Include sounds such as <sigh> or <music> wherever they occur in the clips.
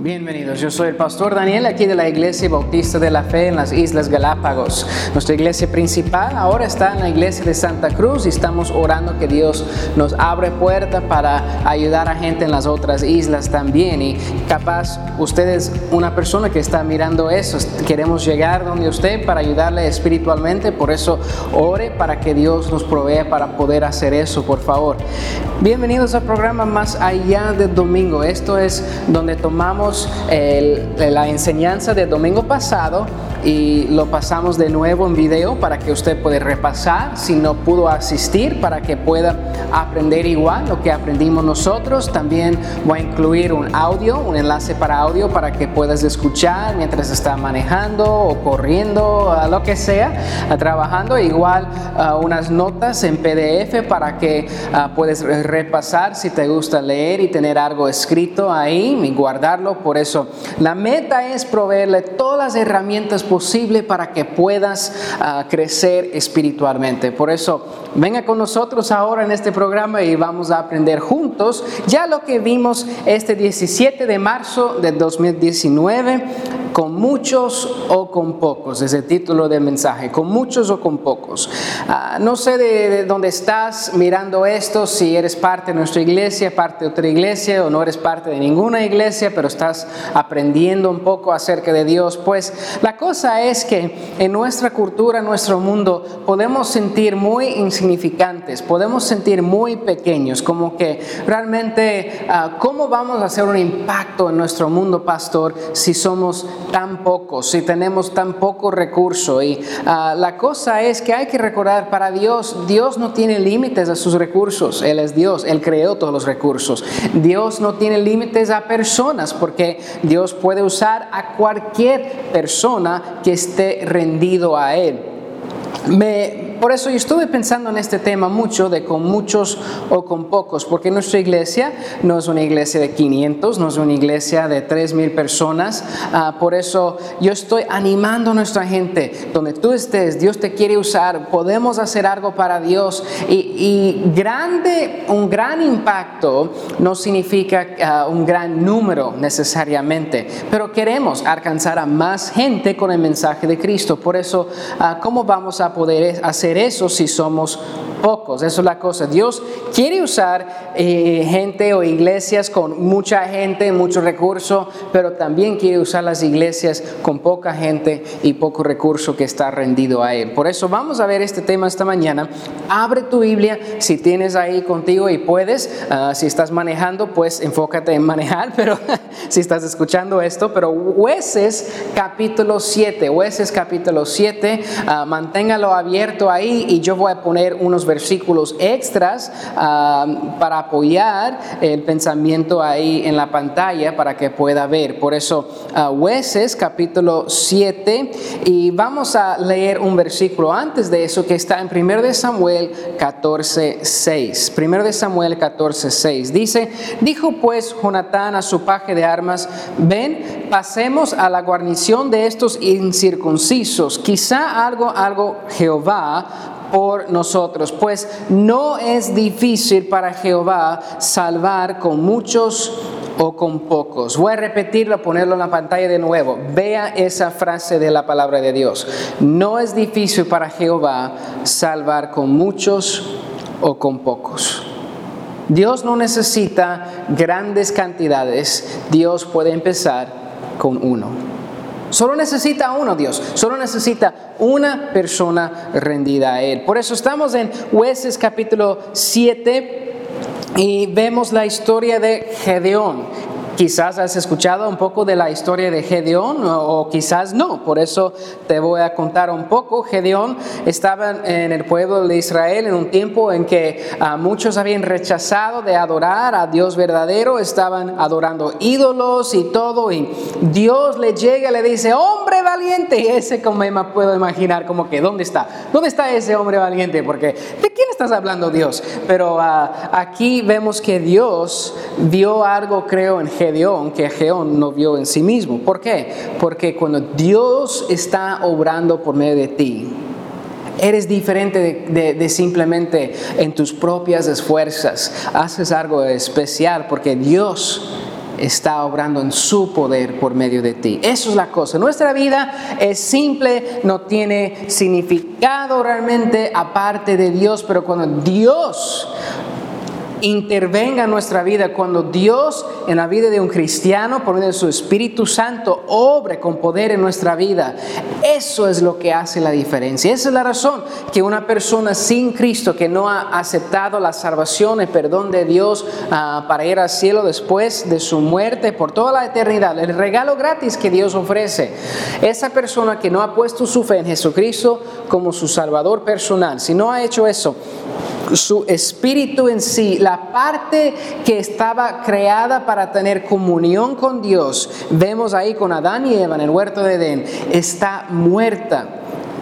Bienvenidos, yo soy el pastor Daniel aquí de la Iglesia Bautista de la Fe en las Islas Galápagos. Nuestra iglesia principal ahora está en la iglesia de Santa Cruz y estamos orando que Dios nos abre puerta para ayudar a gente en las otras islas también. Y capaz usted es una persona que está mirando eso, queremos llegar donde usted para ayudarle espiritualmente, por eso ore para que Dios nos provea para poder hacer eso, por favor. Bienvenidos al programa Más Allá del Domingo. Esto es donde tomamos la enseñanza del domingo pasado y lo pasamos de nuevo en video para que usted pueda repasar si no pudo asistir, para que pueda aprender igual lo que aprendimos nosotros. También voy a incluir un audio, un enlace para audio para que puedas escuchar mientras está manejando o corriendo, lo que sea, trabajando. Igual unas notas en PDF para que puedas repasar si te gusta leer y tener algo escrito ahí y guardarlo por eso la meta es proveerle todas las herramientas posibles para que puedas ah, crecer espiritualmente. Por eso, venga con nosotros ahora en este programa y vamos a aprender juntos ya lo que vimos este 17 de marzo del 2019 con muchos o con pocos, es título del mensaje, con muchos o con pocos. Ah, no sé de, dónde estás mirando esto, si eres parte de nuestra iglesia, parte de otra iglesia o no eres parte de ninguna iglesia, pero estás aprendiendo un poco acerca de Dios. Pues la cosa es que en nuestra cultura, en nuestro mundo, podemos sentir muy insignificantes, podemos sentir muy pequeños, como que realmente, ah, ¿cómo vamos a hacer un impacto en nuestro mundo, pastor, si somos tan pocos, si tenemos tan poco recurso. Y ah, la cosa es que hay que recordar, para Dios, Dios no tiene límites a sus recursos. Él es Dios, Él creó todos los recursos. Dios no tiene límites a personas, porque Dios puede usar a cualquier persona que esté rendido a Él. Me, por eso yo estuve pensando en este tema mucho de con muchos o con pocos, porque nuestra iglesia no es una iglesia de 500, no es una iglesia de 3.000 personas. Ah, por eso yo estoy animando a nuestra gente, donde tú estés, Dios te quiere usar, podemos hacer algo para Dios. Y, grande, un gran impacto no significa ah, un gran número necesariamente, pero queremos alcanzar a más gente con el mensaje de Cristo. Por eso, ah, ¿cómo vamos a poder hacer eso si somos pocos. Eso es la cosa. Dios quiere usar eh, gente o iglesias con mucha gente, mucho recurso, pero también quiere usar las iglesias con poca gente y poco recurso que está rendido a Él. Por eso vamos a ver este tema esta mañana. Abre tu Biblia si tienes ahí contigo y puedes. Ah, si estás manejando, pues enfócate en manejar, <laughs> pero si estás escuchando esto, pero Hueses capítulo 7, Hueses capítulo 7, ah, manténgalo abierto ahí y yo voy a poner unos versículos extras ah, para apoyar el pensamiento ahí en la pantalla para que pueda ver. Por eso, Hueses capítulo 7 y vamos a leer un versículo antes de eso que está en 1 de Samuel 14, 6. 1 de Samuel 14, 6. Dice, dijo pues Jonatán a su paje de armas, ven, pasemos a la guarnición de estos incircuncisos. Quizá algo, algo Jehová por nosotros, pues no es difícil para Jehová salvar con muchos o con pocos. Voy a repetirlo, ponerlo en la pantalla de nuevo. Vea esa frase de la palabra de Dios. No es difícil para Jehová salvar con muchos o con pocos. Dios no necesita grandes cantidades, Dios puede empezar con uno. Solo necesita uno Dios, solo necesita una persona rendida a Él. Por eso estamos en Jueces capítulo 7 y vemos la historia de Gedeón. Quizás has escuchado un poco de la historia de Gedeón o, quizás no, por eso te voy a contar un poco. Gedeón estaba en el pueblo de Israel en un tiempo en que ah, muchos habían rechazado de adorar a Dios verdadero, estaban adorando ídolos y todo, y Dios le llega y le dice, hombre valiente, y ese como me puedo imaginar como que, ¿dónde está? ¿Dónde está ese hombre valiente? Porque, ¿de quién estás hablando Dios? Pero ah, aquí vemos que Dios vio algo, creo, en Gedeón que Geón no vio en sí mismo. ¿Por qué? Porque cuando Dios está obrando por medio de ti, Eres diferente de, simplemente en tus propias esfuerzas. Haces algo especial porque Dios está obrando en su poder por medio de ti. Eso es la cosa. Nuestra vida es simple, no tiene significado realmente aparte de Dios, pero cuando Dios intervenga en nuestra vida, cuando Dios en la vida de un cristiano, por medio de su Espíritu Santo, obre con poder en nuestra vida, eso es lo que hace la diferencia. Esa es la razón que una persona sin Cristo, que no ha aceptado la salvación, el perdón de Dios ah, para ir al cielo después de su muerte por toda la eternidad, el regalo gratis que Dios ofrece, esa persona que no ha puesto su fe en Jesucristo como su Salvador personal, si no ha hecho eso, su espíritu en sí, la parte que estaba creada para tener comunión con Dios, vemos ahí con Adán y Eva en el huerto de Edén, está muerta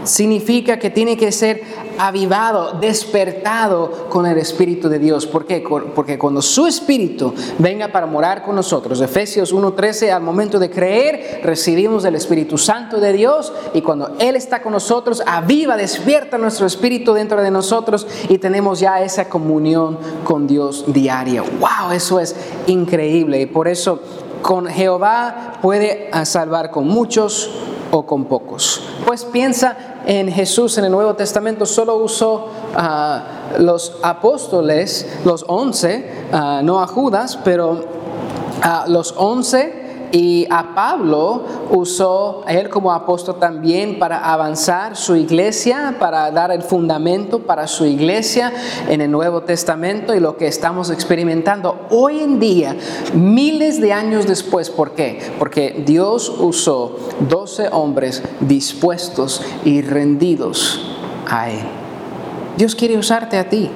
significa que tiene que ser avivado, despertado con el Espíritu de Dios. ¿Por qué? Porque cuando su Espíritu venga para morar con nosotros, Efesios 1.13, al momento de creer, recibimos el Espíritu Santo de Dios y cuando Él está con nosotros, aviva, despierta nuestro Espíritu dentro de nosotros y tenemos ya esa comunión con Dios diaria. ¡Wow! Eso es increíble y por eso con Jehová puede salvar con muchos o con pocos. Pues piensa en Jesús en el Nuevo Testamento, solo usó a los apóstoles, los once, no a Judas, pero a los once y a Pablo usó él como apóstol también para avanzar su iglesia, para dar el fundamento para su iglesia en el Nuevo Testamento y lo que estamos experimentando hoy en día, miles de años después. ¿Por qué? Porque Dios usó 12 hombres dispuestos y rendidos a Él. Dios quiere usarte a ti.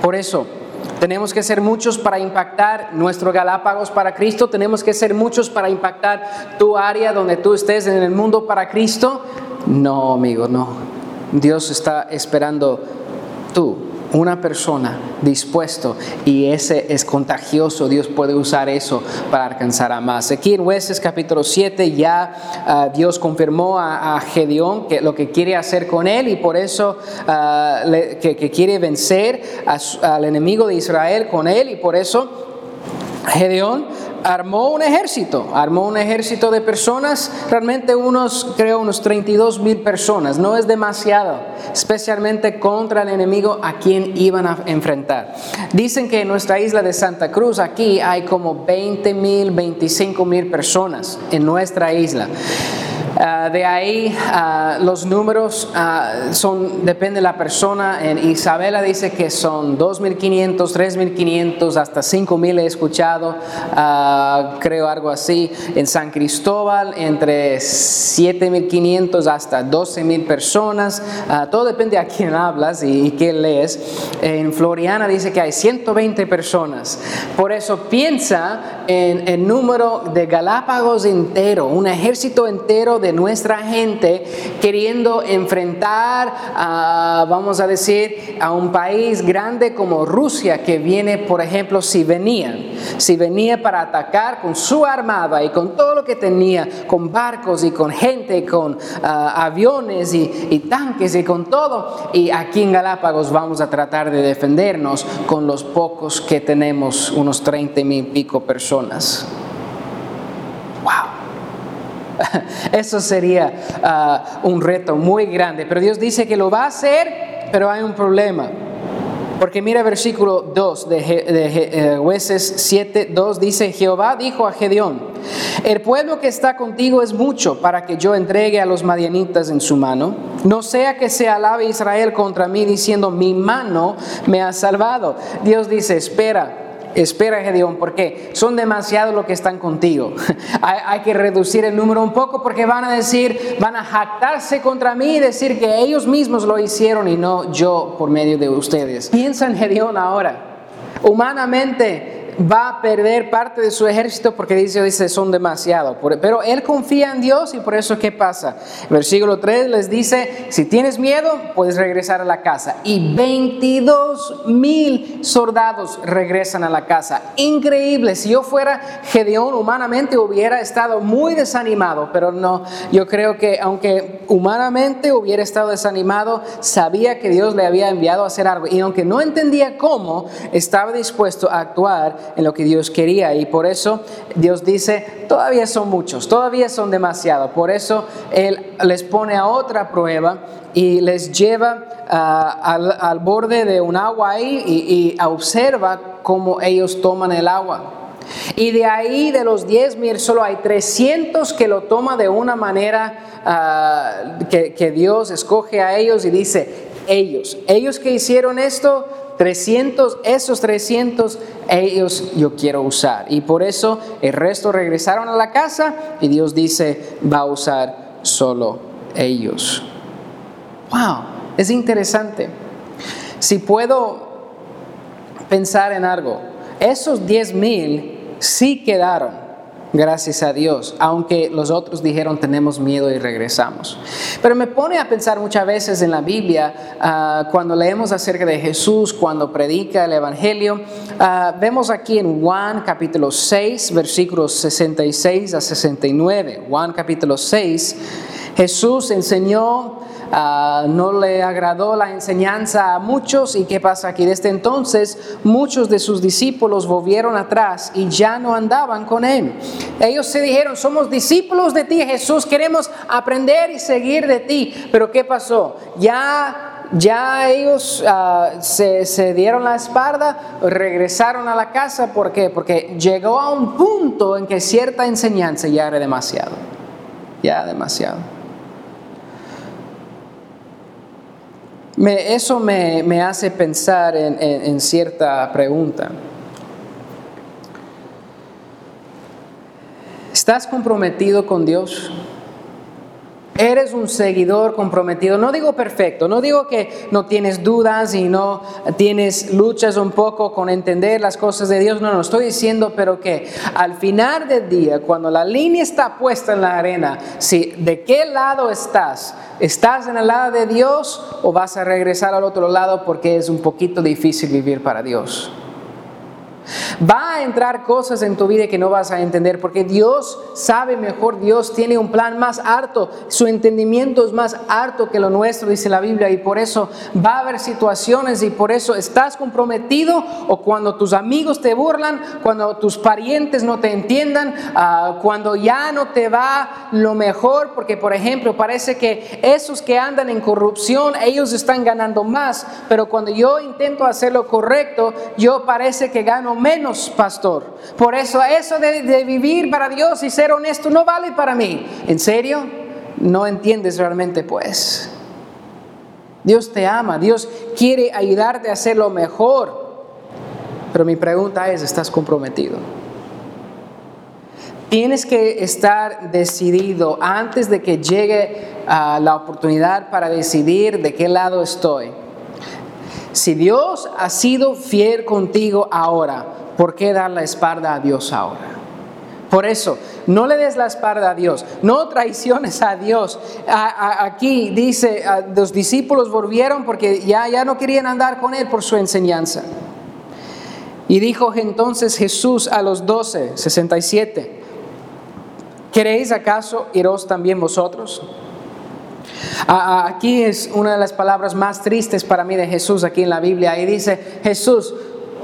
Por eso, tenemos que ser muchos para impactar nuestro Galápagos para Cristo. Tenemos que ser muchos para impactar tu área donde tú estés en el mundo para Cristo. No, amigo, no. Dios está esperando tú una persona dispuesto y ese es contagioso, Dios puede usar eso para alcanzar a más. Aquí en capítulo 7 ya ah, Dios confirmó a, Gedeón que lo que quiere hacer con él y por eso ah, que, quiere vencer al enemigo de Israel con él y por eso Gedeón armó un ejército, armó un ejército de personas, realmente unos, creo, unos 32 mil personas, no es demasiado, especialmente contra el enemigo a quien iban a enfrentar. Dicen que en nuestra isla de Santa Cruz, aquí hay como 20 mil, 25 mil personas en nuestra isla. Ah, de ahí ah, los números uh, son, depende de la persona. En Isabela dice que son 2.500, 3.500, hasta 5.000 he escuchado, creo algo así. En San Cristóbal entre 7.500 hasta 12.000 personas. todo depende a quién hablas y, qué lees. En Floriana dice que hay 120 personas. Por eso piensa en el número de Galápagos entero, un ejército entero de nuestra gente queriendo enfrentar, a, vamos a decir, a un país grande como Rusia que viene, por ejemplo, si venían, si venía para atacar con su armada y con todo lo que tenía, con barcos y con gente, con aviones y, y tanques y con todo, y aquí en Galápagos vamos a tratar de defendernos con los pocos que tenemos, unos 30 mil pico personas. <laughs> Eso sería ah, un reto muy grande. Pero Dios dice que lo va a hacer, pero hay un problema. Porque mira versículo 2 de, de, jueces 7, 2 dice, Jehová dijo a Gedeón, el pueblo que está contigo es mucho para que yo entregue a los madianitas en su mano. No sea que se alabe Israel contra mí diciendo, mi mano me ha salvado. Dios dice, espera Espera, Gedeón, porque son demasiados los que están contigo. <laughs> hay, que reducir el número un poco porque van a decir, van a jactarse contra mí y decir que ellos mismos lo hicieron y no yo por medio de ustedes. Piensa en Gedeón ahora. Humanamente, va a perder parte de su ejército porque dice, dice son demasiado. Pero él confía en Dios y por eso ¿qué pasa? Versículo 3 les dice, si tienes miedo, puedes regresar a la casa. Y 22 mil soldados regresan a la casa. Increíble, si yo fuera Gedeón humanamente hubiera estado muy desanimado, pero no, yo creo que aunque humanamente hubiera estado desanimado, sabía que Dios le había enviado a hacer algo. Y aunque no entendía cómo, estaba dispuesto a actuar en lo que Dios quería. Y por eso Dios dice, todavía son muchos, todavía son demasiados. Por eso Él les pone a otra prueba y les lleva ah, al, borde de un agua ahí y, observa cómo ellos toman el agua. Y de ahí, de los 10 mil, solo hay 300 que lo toman de una manera ah, que Dios escoge a ellos y dice, ellos, ellos que hicieron esto, 300, esos 300, ellos yo quiero usar. Y por eso el resto regresaron a la casa y Dios dice, va a usar solo ellos. Wow, es interesante. Si puedo pensar en algo, esos 10 mil sí quedaron, gracias a Dios, aunque los otros dijeron tenemos miedo y regresamos. Pero me pone a pensar muchas veces en la Biblia, ah, cuando leemos acerca de Jesús, cuando predica el Evangelio, ah, vemos aquí en Juan capítulo 6, versículos 66 a 69. Juan capítulo 6, Jesús enseñó Ah, no le agradó la enseñanza a muchos y qué pasa aquí. Desde entonces muchos de sus discípulos volvieron atrás y ya no andaban con él. Ellos se dijeron, somos discípulos de ti Jesús, queremos aprender y seguir de ti. Pero ¿qué pasó? Ya ya ellos ah, se, se, dieron la espalda, regresaron a la casa. ¿Por qué? Porque llegó a un punto en que cierta enseñanza ya era demasiado. Ya demasiado. Eso me, hace pensar en, cierta pregunta. ¿Estás comprometido con Dios? Eres un seguidor comprometido. No digo perfecto, no digo que no tienes dudas y no tienes luchas un poco con entender las cosas de Dios. No, no, estoy diciendo, pero que al final del día, cuando la línea está puesta en la arena, si de qué lado estás, ¿estás en el lado de Dios o vas a regresar al otro lado porque es un poquito difícil vivir para Dios? Va a entrar cosas en tu vida que no vas a entender porque Dios sabe mejor, Dios tiene un plan más alto, su entendimiento es más alto que lo nuestro, dice la Biblia, y por eso va a haber situaciones y por eso estás comprometido o cuando tus amigos te burlan, cuando tus parientes no te entiendan, ah, cuando ya no te va lo mejor, porque por ejemplo parece que esos que andan en corrupción, ellos están ganando más, pero cuando yo intento hacer lo correcto, yo parece que gano menos, pastor. Por eso eso de, vivir para Dios y ser honesto no vale para mí. ¿En serio? No entiendes realmente, pues. Dios te ama, Dios quiere ayudarte a hacer lo mejor. Pero mi pregunta es, ¿estás comprometido? Tienes que estar decidido antes de que llegue ah, la oportunidad para decidir de qué lado estoy. Si Dios ha sido fiel contigo ahora, ¿por qué dar la espalda a Dios ahora? Por eso, no le des la espalda a Dios, no traiciones a Dios. aquí dice, los discípulos volvieron porque ya, ya no querían andar con Él por su enseñanza. Y dijo entonces Jesús a los doce, 67, ¿queréis acaso iros también vosotros? Aquí es una de las palabras más tristes para mí de Jesús aquí en la Biblia. Y dice, Jesús,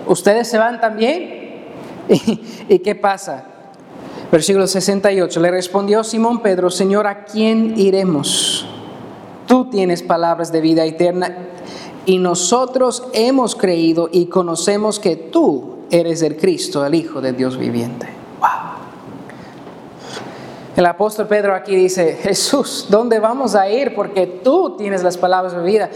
¿ustedes se van también? <laughs> ¿Y, qué pasa? Versículo 68, le respondió Simón Pedro, Señor, ¿a quién iremos? Tú tienes palabras de vida eterna y nosotros hemos creído y conocemos que tú eres el Cristo, el Hijo de Dios viviente. El apóstol Pedro aquí dice, Jesús, ¿dónde vamos a ir? Porque tú tienes las palabras de vida.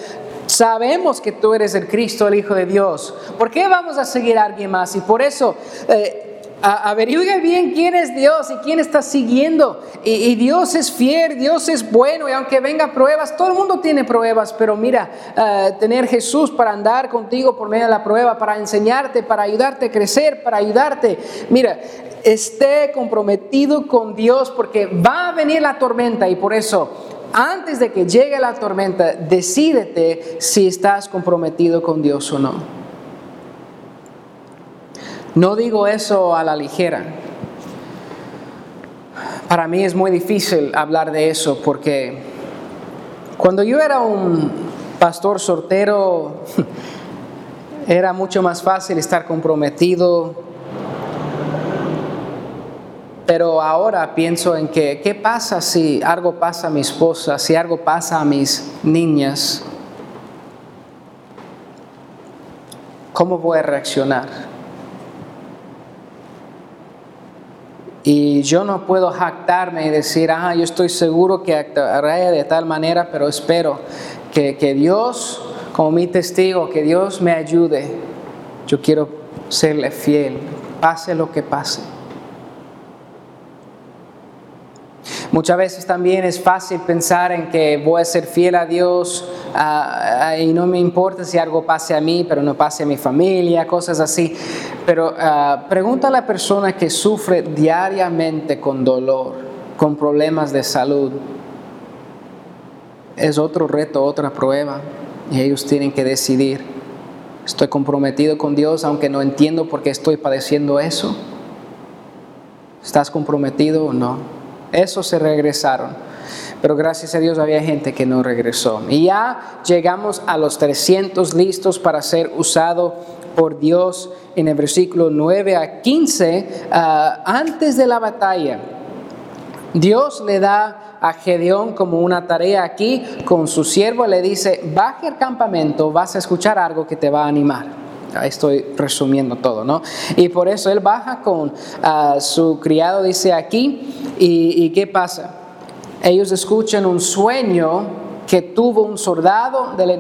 Sabemos que tú eres el Cristo, el Hijo de Dios. ¿Por qué vamos a seguir a alguien más? Y por eso... Eh, averigüe bien quién es Dios y quién está siguiendo. Y, Dios es fiel, Dios es bueno. Y aunque venga pruebas, todo el mundo tiene pruebas. Pero mira, eh, tener Jesús para andar contigo por medio de la prueba, para enseñarte, para ayudarte a crecer, para ayudarte. Mira, esté comprometido con Dios porque va a venir la tormenta y por eso antes de que llegue la tormenta, decídete si estás comprometido con Dios o no. No digo eso a la ligera. Para mí es muy difícil hablar de eso porque cuando yo era un pastor soltero, <laughs> era mucho más fácil estar comprometido Pero ahora pienso en que, ¿qué pasa si algo pasa a mi esposa, si algo pasa a mis niñas? ¿Cómo voy a reaccionar? Y yo no puedo jactarme y decir, ah, yo estoy seguro que actuaré de tal manera, pero espero que, que Dios, como mi testigo, que Dios me ayude. Yo quiero serle fiel, pase lo que pase. Muchas veces también es fácil pensar en que voy a ser fiel a Dios ah, ah, y no me importa si algo pase a mí, pero no pase a mi familia, cosas así. Pero uh, pregunta a la persona que sufre diariamente con dolor, con problemas de salud. Es otro reto, otra prueba y ellos tienen que decidir. Estoy comprometido con Dios aunque no entiendo por qué estoy padeciendo eso. ¿Estás comprometido o no? Esos se regresaron. Pero gracias a Dios había gente que no regresó. Y ya llegamos a los 300 listos para ser usado por Dios en el versículo 9 a 15, ah, antes de la batalla. Dios le da a Gedeón como una tarea aquí con su siervo, le dice, baje al campamento, vas a escuchar algo que te va a animar. Ahí estoy resumiendo todo, ¿no? Y por eso él baja con ah, su criado, dice aquí, y, y ¿qué pasa? Ellos escuchan un sueño que tuvo un soldado del,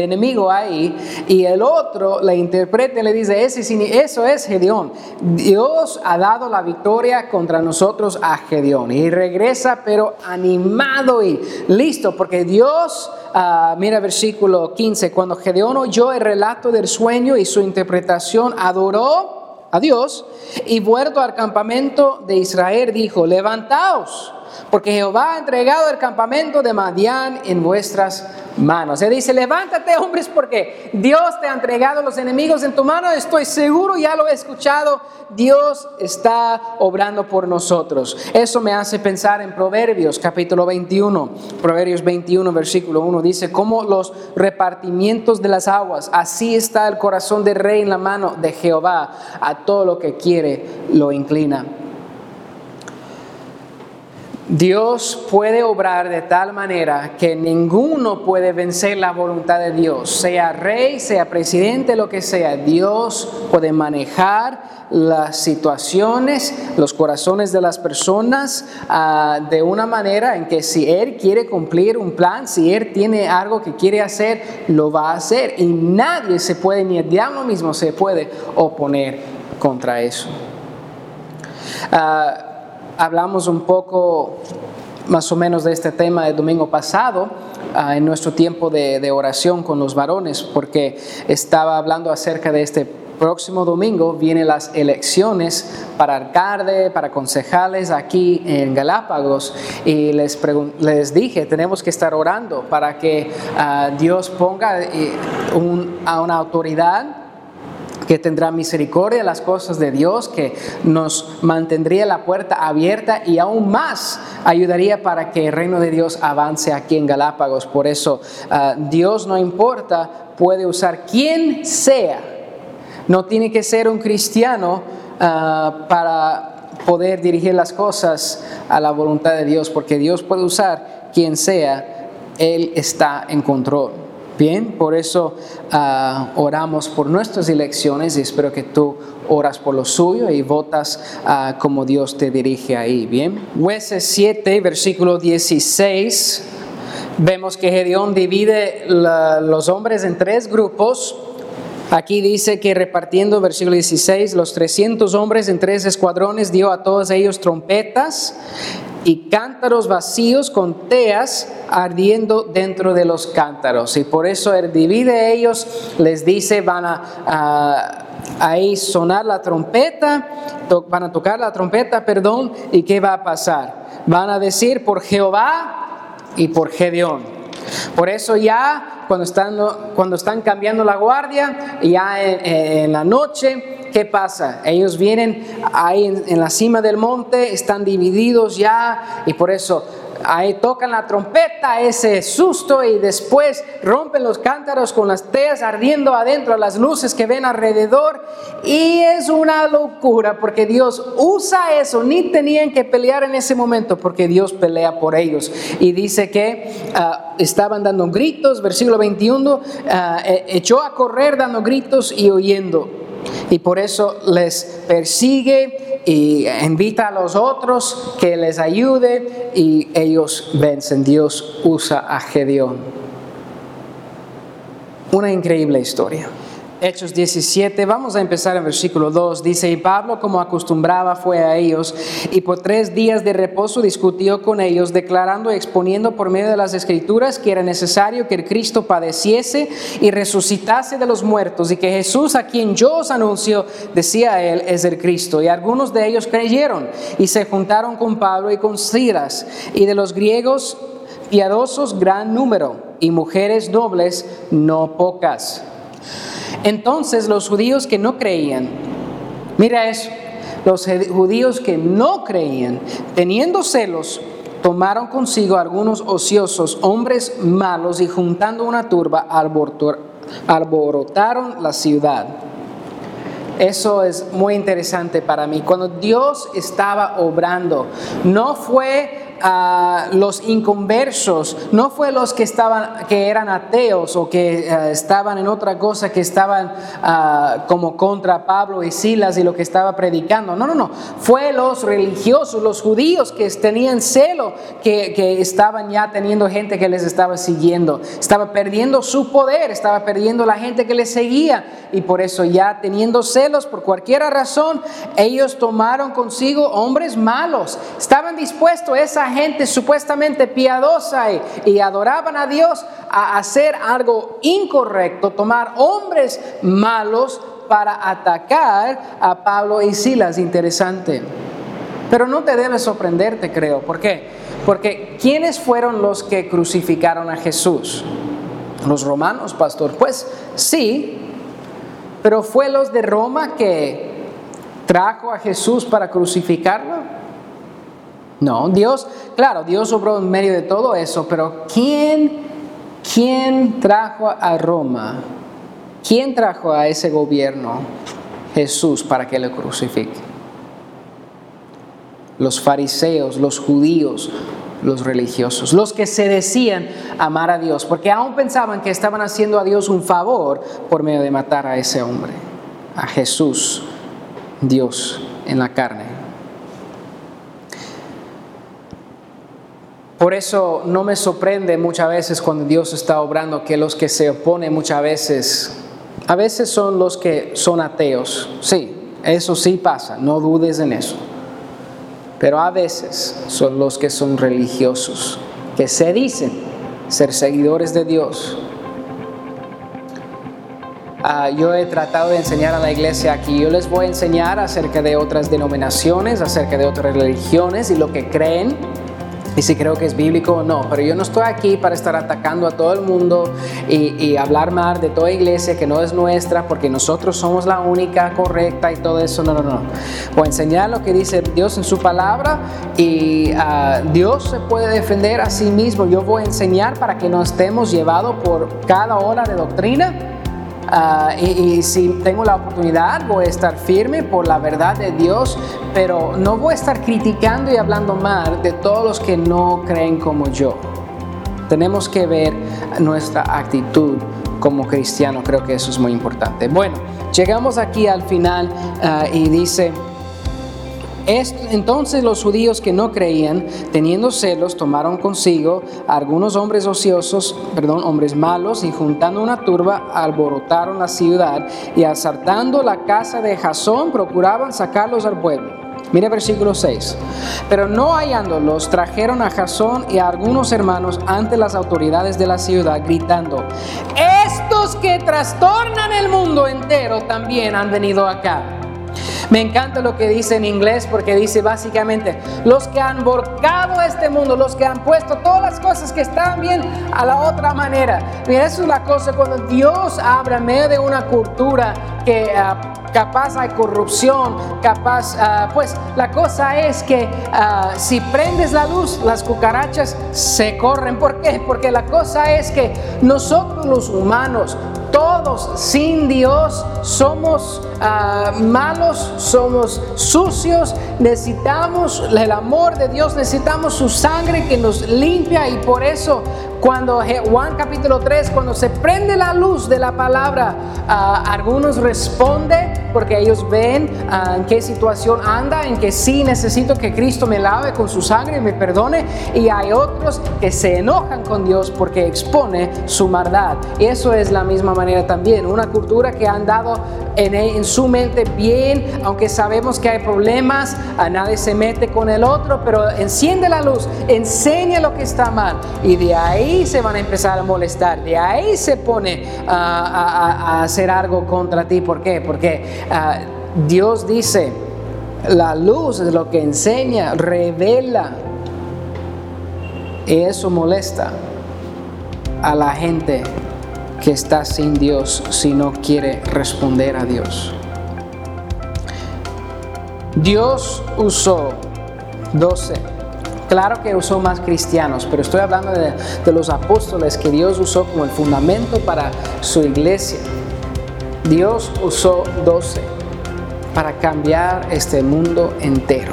enemigo ahí y el otro le interpreta y le dice, eso es Gedeón. Dios ha dado la victoria contra nosotros a Gedeón y regresa pero animado y listo porque Dios, uh, mira versículo 15, cuando Gedeón oyó el relato del sueño y su interpretación, adoró a Dios y vuelto al campamento de Israel dijo, levantaos porque Jehová ha entregado el campamento de Madián en vuestras manos. Él dice, levántate hombres porque Dios te ha entregado los enemigos en tu mano. Estoy seguro, ya lo he escuchado, Dios está obrando por nosotros. Eso me hace pensar en Proverbios capítulo 21. Proverbios 21 versículo 1 dice, como los repartimientos de las aguas, así está el corazón del rey en la mano de Jehová. A todo lo que quiere lo inclina. Dios puede obrar de tal manera que ninguno puede vencer la voluntad de Dios, sea rey, sea presidente, lo que sea. Dios puede manejar las situaciones, los corazones de las personas ah, de una manera en que si Él quiere cumplir un plan, si Él tiene algo que quiere hacer, lo va a hacer. Y nadie se puede, ni el diablo mismo se puede oponer contra eso. Uh, hablamos un poco más o menos de este tema el domingo pasado ah, en nuestro tiempo de, oración con los varones, porque estaba hablando acerca de este próximo domingo vienen las elecciones para alcalde, para concejales aquí en Galápagos. Y les, les dije, tenemos que estar orando para que ah, Dios ponga eh, a una autoridad que tendrá misericordia de las cosas de Dios, que nos mantendría la puerta abierta y aún más ayudaría para que el reino de Dios avance aquí en Galápagos. Por eso ah, Dios no importa, puede usar quien sea. No tiene que ser un cristiano ah, para poder dirigir las cosas a la voluntad de Dios, porque Dios puede usar quien sea, Él está en control. Bien, por eso ah, oramos por nuestras elecciones y espero que tú oras por lo suyo y votas ah, como Dios te dirige ahí. Bien, Jueces 7, versículo 16, vemos que Gedeón divide los hombres en tres grupos. Aquí dice que repartiendo, versículo 16, los 300 hombres en tres escuadrones dio a todos ellos trompetas y cántaros vacíos con teas ardiendo dentro de los cántaros. Y por eso Él divide ellos, les dice, van a, ahí sonar la trompeta, van a tocar la trompeta, perdón, y ¿qué va a pasar? Van a decir por Jehová y por Gedeón. Por eso ya cuando están, cuando están cambiando la guardia, ya en, la noche, ¿qué pasa? Ellos vienen ahí en, la cima del monte, están divididos ya y por eso ahí tocan la trompeta, ese susto y después rompen los cántaros con las teas ardiendo adentro, las luces que ven alrededor. Y es una locura porque Dios usa eso, ni tenían que pelear en ese momento porque Dios pelea por ellos. Y dice que ah, estaban dando gritos, versículo 21, ah, e, echó a correr dando gritos y oyendo y por eso les persigue y invita a los otros que les ayude y ellos vencen. Dios usa a Gedeón. Una increíble historia. Hechos 17, vamos a empezar en versículo 2. Dice, y Pablo como acostumbraba fue a ellos y por tres días de reposo discutió con ellos, declarando y exponiendo por medio de las escrituras que era necesario que el Cristo padeciese y resucitase de los muertos y que Jesús a quien yo os anuncio, decía él, es el Cristo. Y algunos de ellos creyeron y se juntaron con Pablo y con Silas y de los griegos piadosos gran número y mujeres nobles no pocas. Entonces los judíos que no creían, mira eso, los judíos que no creían, teniendo celos, tomaron consigo algunos ociosos, hombres malos, y juntando una turba, alborotaron la ciudad. Eso es muy interesante para mí. Cuando Dios estaba obrando, no fue los inconversos, no fue los que estaban, que eran ateos o que eh, estaban en otra cosa, que estaban ah, como contra Pablo y Silas y lo que estaba predicando. No, no, no. Fue los religiosos, los judíos que tenían celo, que, que estaban ya teniendo gente que les estaba siguiendo. Estaba perdiendo su poder, estaba perdiendo la gente que les seguía. Y por eso ya teniendo celos por cualquier razón, ellos tomaron consigo hombres malos. Estaban dispuestos, esa gente supuestamente piadosa y, adoraban a Dios a hacer algo incorrecto, tomar hombres malos para atacar a Pablo y Silas. Interesante. Pero no te debe sorprenderte, creo. ¿Por qué? Porque ¿quiénes fueron los que crucificaron a Jesús? Los romanos, pastor. Pues sí, pero fue los de Roma que trajo a Jesús para crucificarlo. No, Dios, claro, Dios obró en medio de todo eso, pero ¿quién, quién trajo a Roma? ¿Quién trajo a ese gobierno? Jesús para que le crucifique. Los fariseos, los judíos, los religiosos, los que se decían amar a Dios, porque aún pensaban que estaban haciendo a Dios un favor por medio de matar a ese hombre, a Jesús, Dios en la carne. Por eso no me sorprende muchas veces cuando Dios está obrando que los que se oponen muchas veces, a veces son los que son ateos. Sí, eso sí pasa, no dudes en eso. Pero a veces son los que son religiosos, que se dicen ser seguidores de Dios. Ah, yo he tratado de enseñar a la iglesia aquí. Yo les voy a enseñar acerca de otras denominaciones, acerca de otras religiones y lo que creen y si creo que es bíblico o no. Pero yo no estoy aquí para estar atacando a todo el mundo y, hablar mal de toda iglesia que no es nuestra porque nosotros somos la única correcta y todo eso. No, no, no. Voy a enseñar lo que dice Dios en su palabra y ah, Dios se puede defender a sí mismo. Yo voy a enseñar para que no estemos llevados por cada hora de doctrina Ah, y, si tengo la oportunidad voy a estar firme por la verdad de Dios, pero no voy a estar criticando y hablando mal de todos los que no creen como yo. Tenemos que ver nuestra actitud como cristiano, creo que eso es muy importante. Bueno, llegamos aquí al final ah, y dice... Entonces los judíos que no creían, teniendo celos, tomaron consigo a algunos hombres ociosos, perdón, hombres malos, y juntando una turba, alborotaron la ciudad y asaltando la casa de Jasón, procuraban sacarlos al pueblo. Mire versículo 6. Pero no hallándolos, trajeron a Jasón y a algunos hermanos ante las autoridades de la ciudad, gritando, estos que trastornan el mundo entero también han venido acá. Me encanta lo que dice en inglés porque dice básicamente, los que han volcado este mundo, los que han puesto todas las cosas que están bien a la otra manera. Mira, eso es la cosa cuando Dios habla en medio de una cultura que... Ah, capaz hay corrupción, capaz, ah, pues la cosa es que ah, si prendes la luz, las cucarachas se corren. ¿Por qué? Porque la cosa es que nosotros los humanos, todos sin Dios, somos ah, malos, somos sucios, necesitamos el amor de Dios, necesitamos su sangre que nos limpia y por eso cuando Juan capítulo 3, cuando se prende la luz de la palabra, algunos responden porque ellos ven ah, en qué situación anda, en que sí necesito que Cristo me lave con su sangre y me perdone. Y hay otros que se enojan con Dios porque expone su maldad. Y eso es la misma manera también. Una cultura que ha andado en, su mente bien, aunque sabemos que hay problemas, a nadie se mete con el otro, pero enciende la luz, enseña lo que está mal. Y de ahí se van a empezar a molestar, de ahí se pone a, a hacer algo contra ti. ¿Por qué? Porque Ah, Dios dice, la luz es lo que enseña, revela. Y eso molesta a la gente que está sin Dios si no quiere responder a Dios. Dios usó 12. Claro que usó más cristianos, pero estoy hablando de, de los apóstoles que Dios usó como el fundamento para su iglesia. Dios usó 12 para cambiar este mundo entero,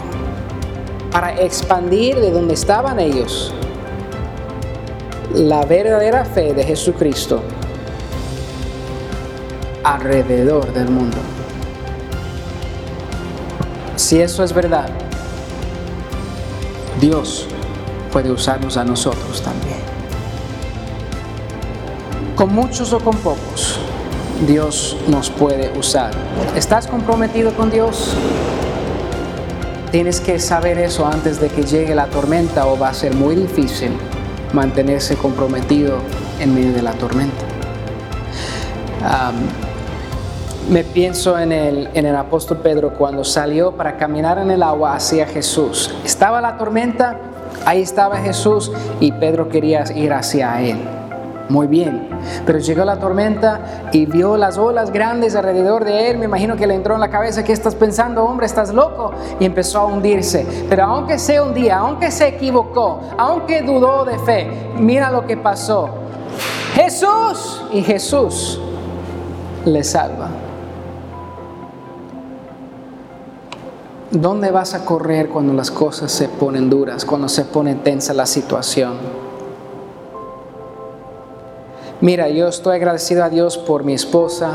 para expandir de donde estaban ellos la verdadera fe de Jesucristo alrededor del mundo. Si eso es verdad, Dios puede usarnos a nosotros también. Con muchos o con pocos, Dios nos puede usar. ¿Estás comprometido con Dios? Tienes que saber eso antes de que llegue la tormenta o va a ser muy difícil mantenerse comprometido en medio de la tormenta. Me pienso en el, en el apóstol Pedro cuando salió para caminar en el agua hacia Jesús. Estaba la tormenta, ahí estaba Jesús y Pedro quería ir hacia él. Muy bien. Pero llegó la tormenta y vio las olas grandes alrededor de él. Me imagino que le entró en la cabeza, ¿qué estás pensando, hombre? ¿Estás loco? Y empezó a hundirse. Pero aunque se hundía, aunque se equivocó, aunque dudó de fe, mira lo que pasó. Jesús y Jesús le salva. ¿Dónde vas a correr cuando las cosas se ponen duras, cuando se pone tensa la situación? Mira, yo estoy agradecido a Dios por mi esposa,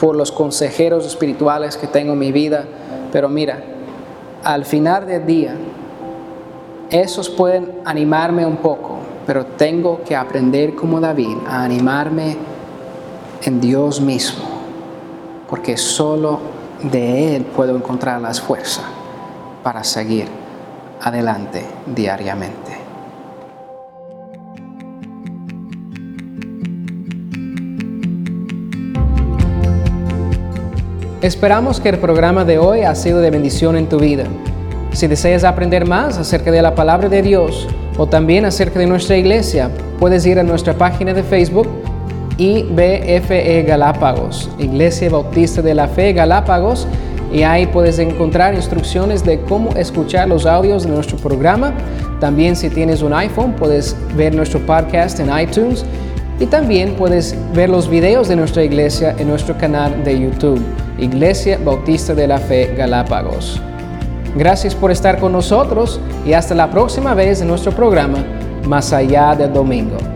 por los consejeros espirituales que tengo en mi vida, pero mira, al final del día, esos pueden animarme un poco, pero tengo que aprender como David a animarme en Dios mismo, porque solo de Él puedo encontrar las fuerzas para seguir adelante diariamente. Esperamos que el programa de hoy ha sido de bendición en tu vida. Si deseas aprender más acerca de la palabra de Dios o también acerca de nuestra iglesia, puedes ir a nuestra página de Facebook IBFE Galápagos, Iglesia Bautista de la Fe Galápagos, y ahí puedes encontrar instrucciones de cómo escuchar los audios de nuestro programa. También si tienes un iPhone, puedes ver nuestro podcast en iTunes y también puedes ver los videos de nuestra iglesia en nuestro canal de YouTube. Iglesia Bautista de la Fe Galápagos. Gracias por estar con nosotros y hasta la próxima vez en nuestro programa Más allá del domingo.